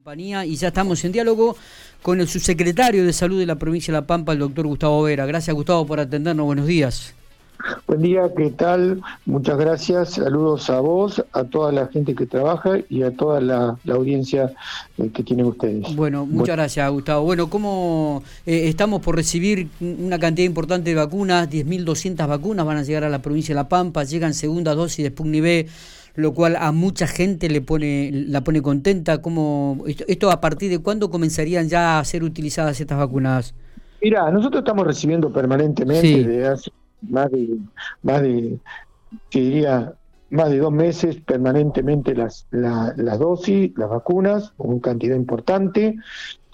compañía y ya estamos en diálogo con el subsecretario de Salud de la provincia de La Pampa, el doctor Gustavo Vera. Gracias Gustavo por atendernos, buenos días. Buen día, ¿qué tal? Muchas gracias, saludos a vos, a toda la gente que trabaja y a toda la, audiencia eh, que tienen ustedes. Bueno, muchas gracias Gustavo. Bueno, ¿cómo eh, estamos por recibir una cantidad importante de vacunas? 10.200 vacunas van a llegar a la provincia de La Pampa, llegan segunda dosis de Sputnik lo cual a mucha gente le pone la pone contenta. ¿Cómo, esto, a partir de cuándo comenzarían ya a ser utilizadas estas vacunas? Mira, nosotros estamos recibiendo permanentemente desde hace más de, más de, diría, más de dos meses permanentemente las, las dosis, las vacunas, con una cantidad importante,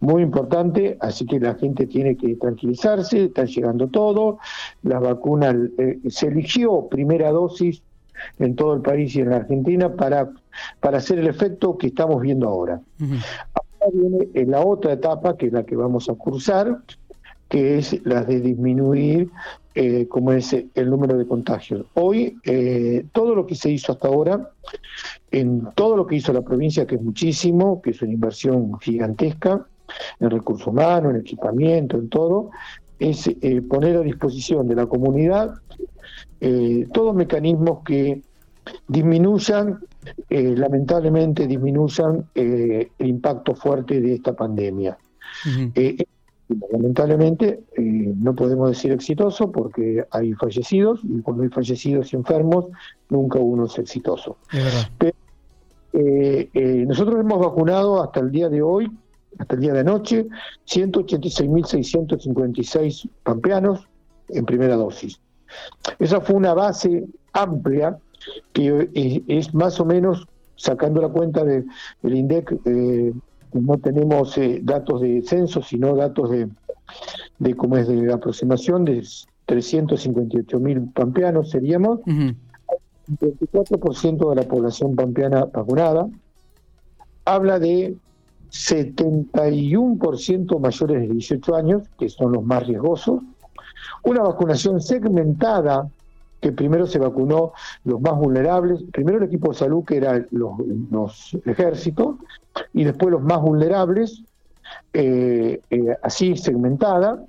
muy importante, así que la gente tiene que tranquilizarse, está llegando todo, la vacuna eh, se eligió primera dosis en todo el país y en la Argentina para, para hacer el efecto que estamos viendo ahora. Ahora viene la otra etapa, que es la que vamos a cursar, que es la de disminuir eh, como es el número de contagios. Hoy, eh, todo lo que se hizo hasta ahora, en todo lo que hizo la provincia, que es muchísimo, que es una inversión gigantesca, en recursos humanos, en equipamiento, en todo, es eh, poner a disposición de la comunidad eh, todos mecanismos que disminuyan, eh, lamentablemente disminuyan eh, el impacto fuerte de esta pandemia. lamentablemente no podemos decir exitoso porque hay fallecidos y cuando hay fallecidos y enfermos nunca uno es exitoso. nosotros hemos vacunado hasta el día de hoy, hasta el día de anoche, 186.656 pampeanos en primera dosis. Esa fue una base amplia que eh, es, más o menos, sacando la cuenta del INDEC, eh, no tenemos eh, datos de censo, sino datos de, de cómo es de aproximación de 358 mil pampeanos seríamos, uh 24% de la población pampeana vacunada, habla de 71% mayores de 18 años, que son los más riesgosos, una vacunación segmentada, que primero se vacunó los más vulnerables, primero el equipo de salud, que era los, ejércitos, y después los más vulnerables, eh, eh, así segmentada,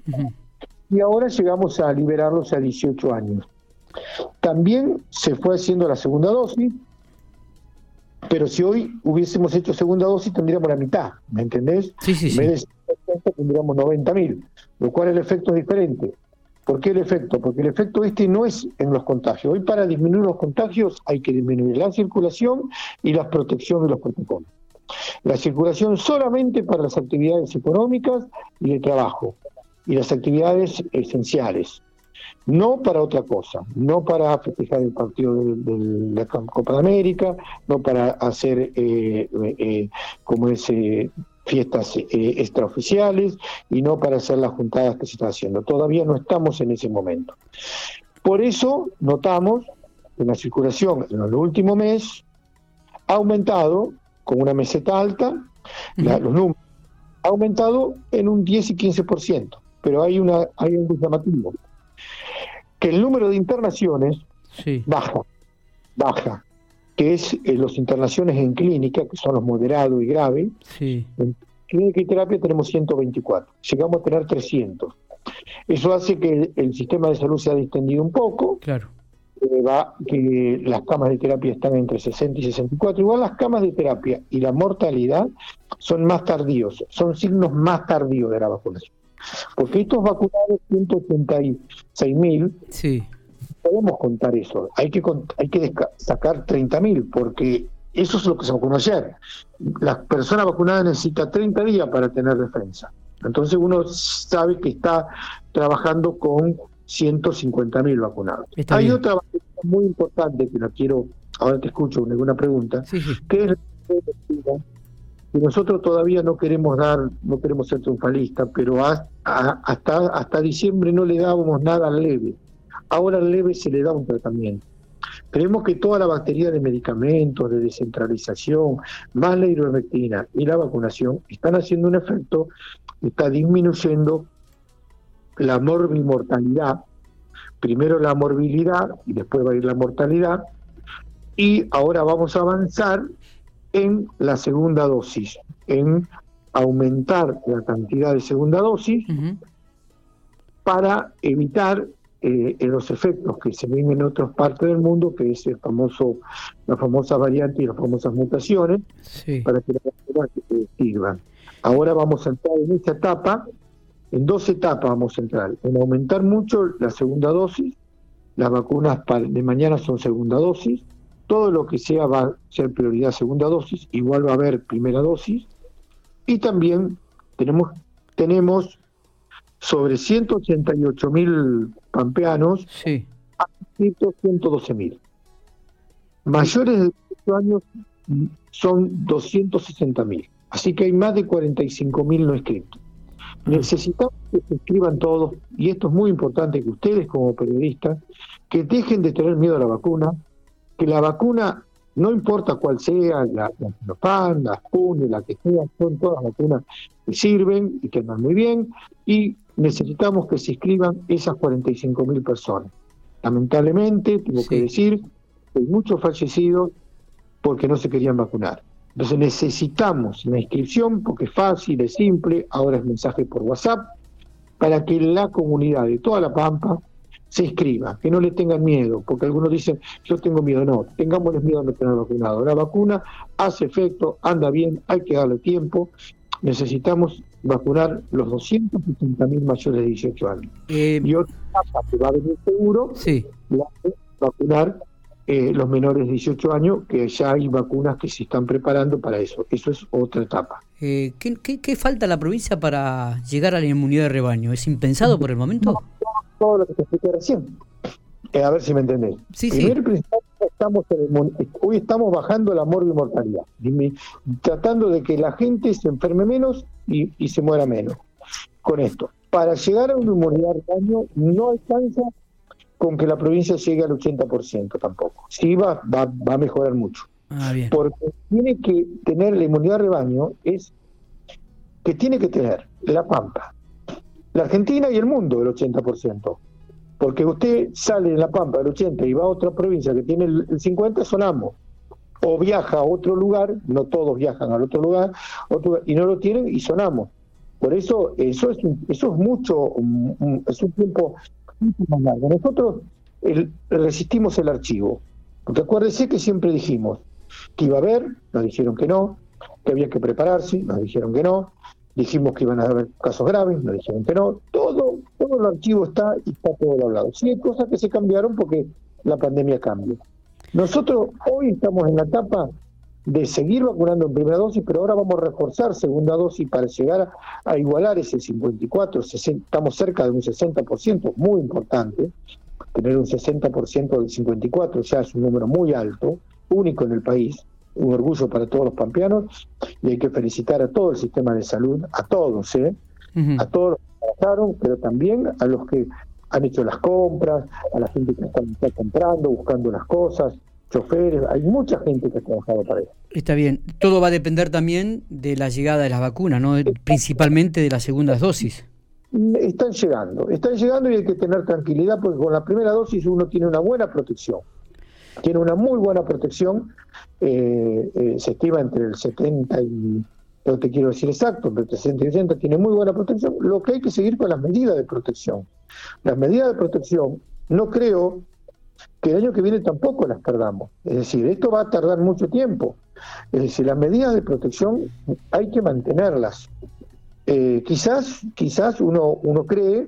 y ahora llegamos a liberarlos a 18 años. También se fue haciendo la segunda dosis, pero si hoy hubiésemos hecho segunda dosis tendríamos la mitad, ¿me entendés? Sí, sí, sí. En vez de tendríamos 90.000, lo cual el efecto es diferente. ¿Por qué el efecto? Porque el efecto este no es en los contagios. Hoy para disminuir los contagios hay que disminuir la circulación y la protección de los protocolos. La circulación solamente para las actividades económicas y de trabajo y las actividades esenciales. No para otra cosa, no para festejar el partido de, la Copa de América, no para hacer eh, eh, como ese fiestas eh, extraoficiales y no para hacer las juntadas que se están haciendo. Todavía no estamos en ese momento. Por eso notamos que la circulación en el último mes ha aumentado con una meseta alta, los números ha aumentado en un 10 y 15%, pero hay, una, hay un llamativo, que el número de internaciones baja, baja que es eh, los internaciones en clínica, que son los moderados y graves. Sí. En clínica y terapia tenemos 124, llegamos a tener 300. Eso hace que el, sistema de salud se ha distendido un poco. Claro. va, que las camas de terapia están entre 60 y 64. Igual las camas de terapia y la mortalidad son más tardíos, son signos más tardíos de la vacunación. Porque estos vacunados, 186 mil, sí podemos contar eso. Hay que hay que sacar 30.000 porque eso es lo que se vacunó ayer. La persona vacunada necesita 30 días para tener defensa. Entonces uno sabe que está trabajando con 150.000 vacunados. Hay otra muy importante que la quiero, ahora te escucho ninguna pregunta, que es que nosotros todavía no queremos dar, no queremos ser triunfalistas, pero hasta, hasta diciembre no le dábamos nada leve. Ahora al leve se le da un tratamiento. Creemos que toda la batería de medicamentos, de descentralización, más la ivermectina y la vacunación están haciendo un efecto, está disminuyendo la morbimortalidad, primero la morbilidad y después va a ir la mortalidad, y ahora vamos a avanzar en la segunda dosis, en aumentar la cantidad de segunda dosis para evitar eh, los efectos que se ven en otras partes del mundo, que es el famoso, la famosa variante y las famosas mutaciones, para que las vacunas sirvan. Ahora vamos a entrar en esta etapa, en dos etapas vamos a entrar, en aumentar mucho la segunda dosis, las vacunas de mañana son segunda dosis, todo lo que sea va a ser prioridad segunda dosis, igual va a haber primera dosis, y también tenemos, tenemos sobre 188 mil pampeanos sí. a 112 mil. Mayores de 18 años son 260 mil. Así que hay más de 45 mil no escritos. Ah. Necesitamos que se escriban todos, y esto es muy importante que ustedes como periodistas, que dejen de tener miedo a la vacuna, que la vacuna no importa cuál sea, la, la PAN, la Sputnik, la que sea, son todas vacunas que sirven y que andan muy bien, y necesitamos que se inscriban esas 45 mil personas. Lamentablemente, tengo que decir hay muchos fallecidos porque no se querían vacunar. Entonces necesitamos la inscripción porque es fácil, es simple, ahora es mensaje por WhatsApp, para que la comunidad de toda la Pampa se inscriba, que no le tengan miedo, porque algunos dicen, yo tengo miedo, no, tengámosles miedo a no tener vacunado. La vacuna hace efecto, anda bien, hay que darle tiempo, necesitamos vacunar los 260 mil mayores de 18 años. Eh, y otra etapa que va a venir seguro, sí. la vacunar eh, los menores de 18 años, que ya hay vacunas que se están preparando para eso. Eso es otra etapa. Eh, ¿qué, qué, falta a la provincia para llegar a la inmunidad de rebaño? ¿Es impensado por el momento? todo lo que te expliqué recién. Eh, a ver si me entendés. Primero estamos hoy estamos bajando la mortalidad, tratando de que la gente se enferme menos y, se muera menos. Con esto, para llegar a una inmunidad de rebaño no alcanza con que la provincia llegue al 80% tampoco. Sí va, va, va a mejorar mucho. Ah, Porque tiene que tener la inmunidad de rebaño, es que tiene que tener la Pampa, la Argentina y el mundo el 80%. Porque usted sale en la Pampa del 80 y va a otra provincia que tiene el 50, sonamos. O viaja a otro lugar, no todos viajan al otro lugar, y no lo tienen y sonamos. Por eso, eso es, eso es mucho, es un tiempo mucho más largo. Nosotros resistimos el archivo. Porque acuérdese que siempre dijimos que iba a haber, nos dijeron que no, que había que prepararse, nos dijeron que no, dijimos que iban a haber casos graves, nos dijeron que no, todo, todo el archivo está y está todo hablado. Sí hay cosas que se cambiaron porque la pandemia cambia. Estamos hoy estamos en la etapa de seguir vacunando en primera dosis, pero ahora vamos a reforzar segunda dosis para llegar a, igualar ese 54, 60, estamos cerca de un 60%, muy importante. Tener un 60% del 54 ya es un número muy alto, único en el país un orgullo para todos los pampeanos y hay que felicitar a todo el sistema de salud, a todos, ¿eh? a todos los que trabajaron, pero también a los que han hecho las compras, a la gente que está, comprando, buscando las cosas, choferes, hay mucha gente que ha trabajado para eso. Está bien, todo va a depender también de la llegada de las vacunas, ¿no? principalmente de las segundas dosis. Están llegando, están llegando y hay que tener tranquilidad porque con la primera dosis uno tiene una buena protección tiene una muy buena protección, eh, eh, se estima entre el 70 y, no te quiero decir exacto, entre el 60 y 80 tiene muy buena protección, lo que hay que seguir con las medidas de protección. Las medidas de protección, no creo que el año que viene tampoco las perdamos. Es decir, esto va a tardar mucho tiempo. Es decir, las medidas de protección hay que mantenerlas. Eh, quizás, quizás uno, uno cree,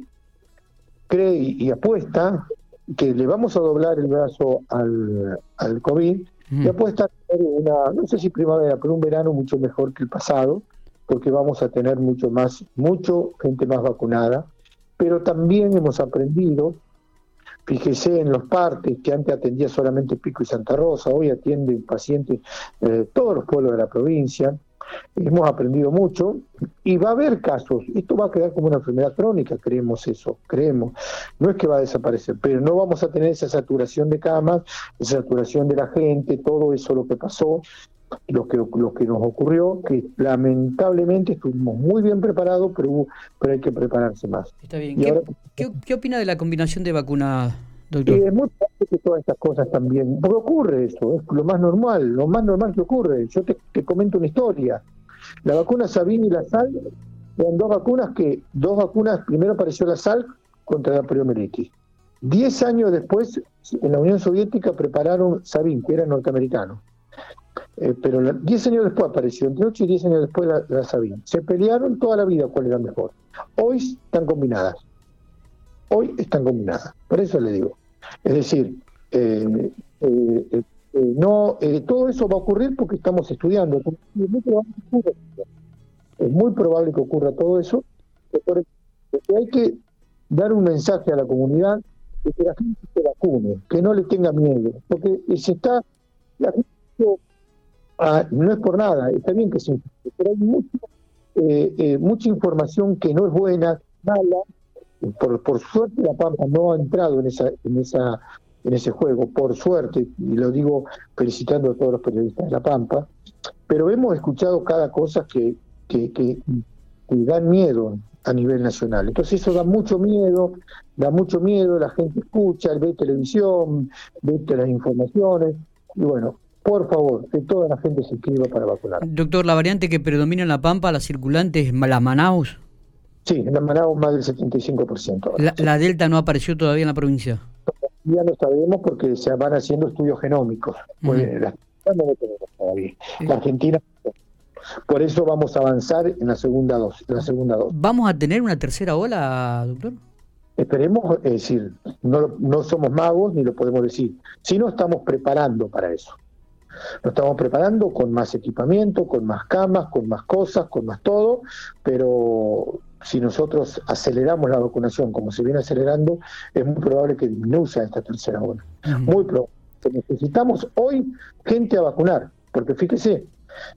cree y apuesta que le vamos a doblar el brazo al, al COVID y apuesta a tener una, no sé si primavera, pero un verano mucho mejor que el pasado, porque vamos a tener mucho más, mucho gente más vacunada, pero también hemos aprendido, fíjese en los partes que antes atendía solamente Pico y Santa Rosa, hoy atiende pacientes de todos los pueblos de la provincia, hemos aprendido mucho y va a haber casos. Esto va a quedar como una enfermedad crónica, creemos eso, creemos. No es que va a desaparecer, pero no vamos a tener esa saturación de camas, esa saturación de la gente, todo eso lo que pasó, lo que, lo que nos ocurrió, que lamentablemente estuvimos muy bien preparados, pero, pero hay que prepararse más. Está bien. ¿Qué, opina de la combinación de vacunas, Y es muy fácil que todas estas cosas también, porque ocurre eso, es lo más normal, lo más normal que ocurre. Yo te, te comento una historia. La vacuna Sabine y la sal eran dos vacunas que, dos vacunas, primero apareció la sal contra la poliomielitis. Diez años después, en la Unión Soviética prepararon Sabin, que era norteamericano. Eh, pero diez años después apareció, entre ocho y diez años después la, la Sabin. Se pelearon toda la vida cuál era mejor. Hoy están combinadas. Hoy están combinadas. Por eso le digo. Es decir, eh, eh, no todo eso va a ocurrir porque estamos estudiando. Es muy probable que ocurra todo eso. Porque hay que dar un mensaje a la comunidad de que la gente se vacune, que no le tenga miedo, porque se está, la gente, ah, no es por nada, está bien que se pero hay mucha, eh, eh, mucha información que no es buena, mala, por, suerte la Pampa no ha entrado en esa, en esa en ese juego, por suerte, y lo digo felicitando a todos los periodistas de La Pampa, pero hemos escuchado cada cosa que, que, que, que dan miedo a nivel nacional. Entonces eso da mucho miedo, da mucho miedo, la gente escucha, ve televisión, ve las informaciones, y bueno, por favor, que toda la gente se inscriba para vacunar. Doctor, ¿la variante que predomina en La Pampa, la circulante, es la Manaus? Sí, en la Manaus más del 75%. La, ¿La Delta no apareció todavía en la provincia? Ya no sabemos porque se van haciendo estudios genómicos. Pues, la, no La Argentina por eso vamos a avanzar en la segunda dosis. la segunda dosis. ¿Vamos a tener una tercera ola, doctor? Esperemos, es decir, no, no somos magos ni lo podemos decir, sino estamos preparando para eso. Nos estamos preparando con más equipamiento, con más camas, con más cosas, con más todo, pero si nosotros aceleramos la vacunación como se viene acelerando, es muy probable que disminuya esta tercera ola. Muy probable. Necesitamos hoy gente a vacunar, porque fíjese,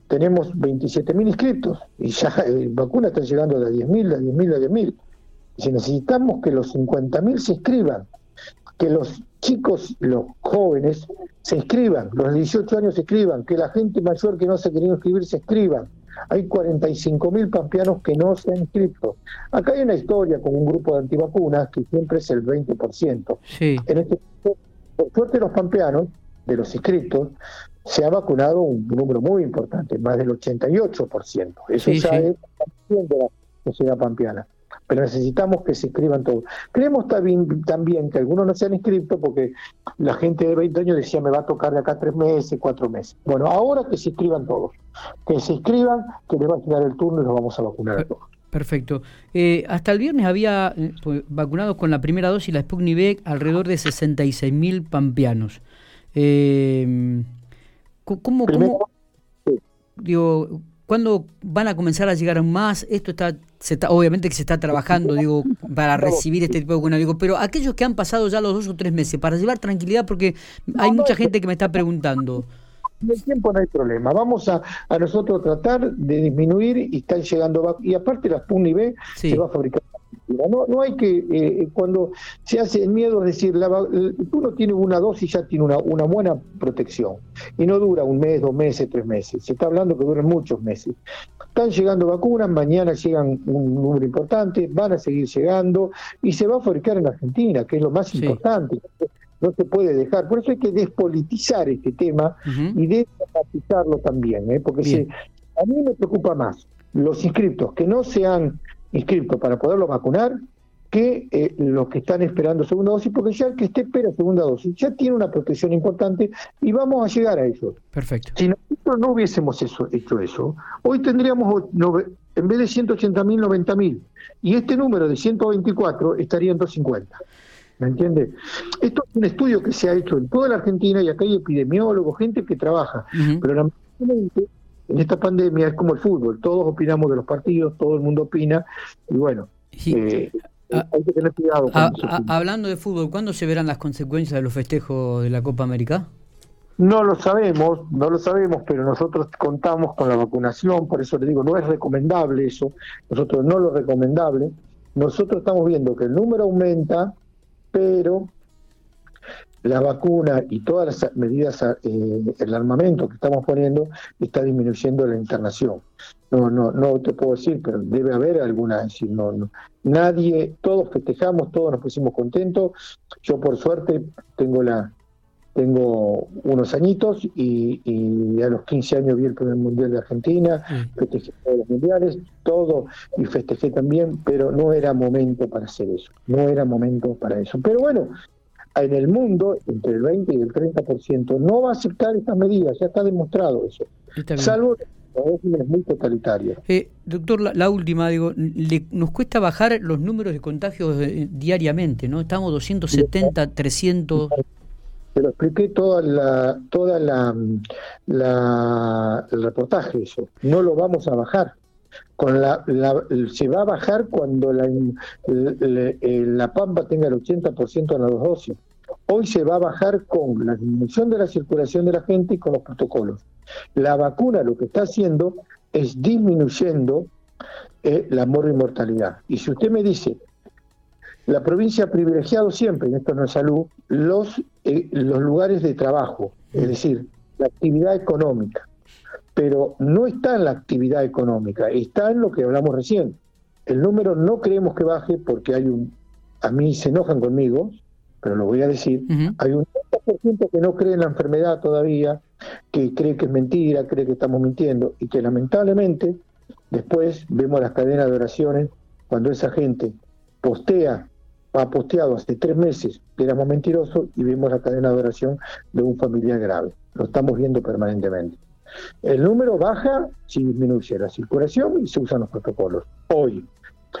tenemos 27.000 inscritos y ya eh, vacunas están llegando a 10.000, a 10.000, a 10.000. Si necesitamos que los 50.000 se inscriban, que los chicos, los jóvenes, se inscriban, los 18 años se inscriban, que la gente mayor que no se ha querido inscribir se inscriban. Hay 45.000 pampeanos que no se han inscrito. Acá hay una historia con un grupo de antivacunas que siempre es el 20%. Sí. En este por suerte los pampeanos, de los inscritos, se ha vacunado un número muy importante, más del 88%. Eso ya es de la sociedad pampeana. Pero necesitamos que se inscriban todos. Creemos también, también que algunos no se han inscrito porque la gente de 20 años decía me va a tocar de acá tres meses, cuatro meses. Bueno, ahora que se inscriban todos. Que se inscriban, que les va a llegar el turno y los vamos a vacunar a todos. Perfecto. Eh, hasta el viernes había eh, vacunados con la primera dosis, la Sputnik V, alrededor de 66.000 pampeanos. Eh, ¿Cómo, digo, cuándo van a comenzar a llegar más? Esto está, se está, obviamente que se está trabajando, digo, para recibir este tipo de digo, pero aquellos que han pasado ya los dos o tres meses, para llevar tranquilidad, porque hay mucha gente que me está preguntando. En el tiempo no hay problema. Vamos a, a nosotros tratar de disminuir y están llegando. Y aparte, la Sputnik B se va a fabricar no, no hay que, eh, cuando se hace el miedo, es decir, la, uno tiene una dosis ya tiene una, una buena protección y no dura un mes, dos meses, tres meses. Se está hablando que duran muchos meses. Están llegando vacunas, mañana llegan un número importante, van a seguir llegando y se va a fabricar en Argentina, que es lo más importante. No se puede dejar. Por eso hay que despolitizar este tema y despolitizarlo también, ¿eh? porque a mí me preocupa más los inscriptos que no se han inscriptos para poderlo vacunar que eh, los que están esperando segunda dosis, porque ya el que esté espera segunda dosis ya tiene una protección importante y vamos a llegar a eso. Perfecto. Si nosotros no hubiésemos hecho eso, hoy tendríamos, en vez de 180 mil, 90 mil, y este número de 124 estaría en 250. ¿Me entiende? Esto es un estudio que se ha hecho en toda la Argentina y acá hay epidemiólogos, gente que trabaja, pero lamentablemente en esta pandemia es como el fútbol, todos opinamos de los partidos, todo el mundo opina, y bueno, eh, ah, hay que tener cuidado. Con ah, ah, hablando de fútbol, ¿cuándo se verán las consecuencias de los festejos de la Copa América? No lo sabemos, no lo sabemos, pero nosotros contamos con la vacunación, por eso le digo, no es recomendable eso, nosotros no lo recomendable. Nosotros estamos viendo que el número aumenta, pero la vacuna y todas las medidas, eh, el armamento que estamos poniendo está disminuyendo la internación. no, no, no te puedo decir, pero debe haber alguna, decir, no, no, nadie, todos festejamos, todos nos pusimos contentos. Yo por suerte tengo la, tengo unos añitos y, y, a los 15 años vi el primer mundial de Argentina, mm. festejé todos los mundiales, todo, y festejé también, pero no era momento para hacer eso, no era momento para eso. Pero bueno, en el mundo, entre el 20 y el 30% no va a aceptar estas medidas, ya está demostrado eso, salvo es muy totalitario. Eh, doctor, la, última, digo, nos cuesta bajar los números de contagios eh, diariamente, ¿no? Estamos 270, 300. Te lo expliqué toda la, toda la, la, el reportaje eso. No lo vamos a bajar. Con la, se va a bajar cuando la, la, Pampa tenga el 80% en dos dosis. Hoy se va a bajar con la disminución de la circulación de la gente y con los protocolos. La vacuna lo que está haciendo es disminuyendo eh, la mortalidad. Y si usted me dice, la provincia ha privilegiado siempre, en esto no es salud, los, eh, los lugares de trabajo, es decir, la actividad económica. Pero no está en la actividad económica, está en lo que hablamos recién. El número no creemos que baje porque hay un, a mí se enojan conmigo, pero lo voy a decir, hay un 30% que no cree en la enfermedad todavía, que cree que es mentira, cree que estamos mintiendo y que lamentablemente después vemos las cadenas de oraciones cuando esa gente postea, ha posteado hace tres meses que éramos mentirosos y vemos la cadena de oración de un familiar grave. Lo estamos viendo permanentemente. El número baja si disminuye la circulación y se usan los protocolos. Hoy,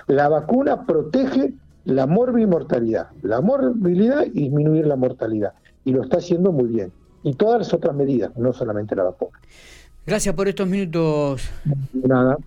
la vacuna protege la mortalidad, la morbilidad y disminuir la mortalidad. Y lo está haciendo muy bien. Y todas las otras medidas, no solamente la vacuna. Gracias por estos minutos. Nada.